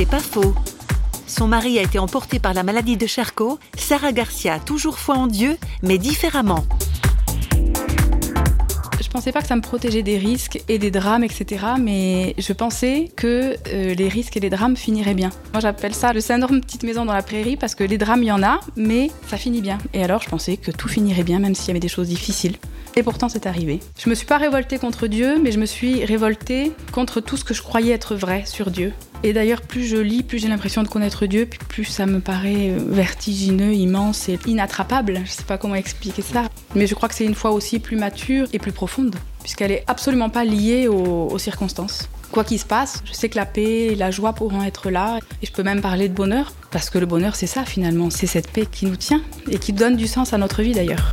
C'est pas faux. Son mari a été emporté par la maladie de Charcot. Sarah Garcia a toujours foi en Dieu, mais différemment. Je pensais pas que ça me protégeait des risques et des drames, etc. Mais je pensais que euh, les risques et les drames finiraient bien. Moi, j'appelle ça le syndrome petite maison dans la prairie parce que les drames, il y en a, mais ça finit bien. Et alors, je pensais que tout finirait bien, même s'il y avait des choses difficiles. Et pourtant, c'est arrivé. Je me suis pas révoltée contre Dieu, mais je me suis révoltée contre tout ce que je croyais être vrai sur Dieu. Et d'ailleurs, plus je lis, plus j'ai l'impression de connaître Dieu, puis plus ça me paraît vertigineux, immense et inattrapable. Je sais pas comment expliquer ça. Mais je crois que c'est une foi aussi plus mature et plus profonde, puisqu'elle est absolument pas liée aux, aux circonstances. Quoi qu'il se passe, je sais que la paix et la joie pourront être là. Et je peux même parler de bonheur, parce que le bonheur, c'est ça finalement. C'est cette paix qui nous tient et qui donne du sens à notre vie d'ailleurs.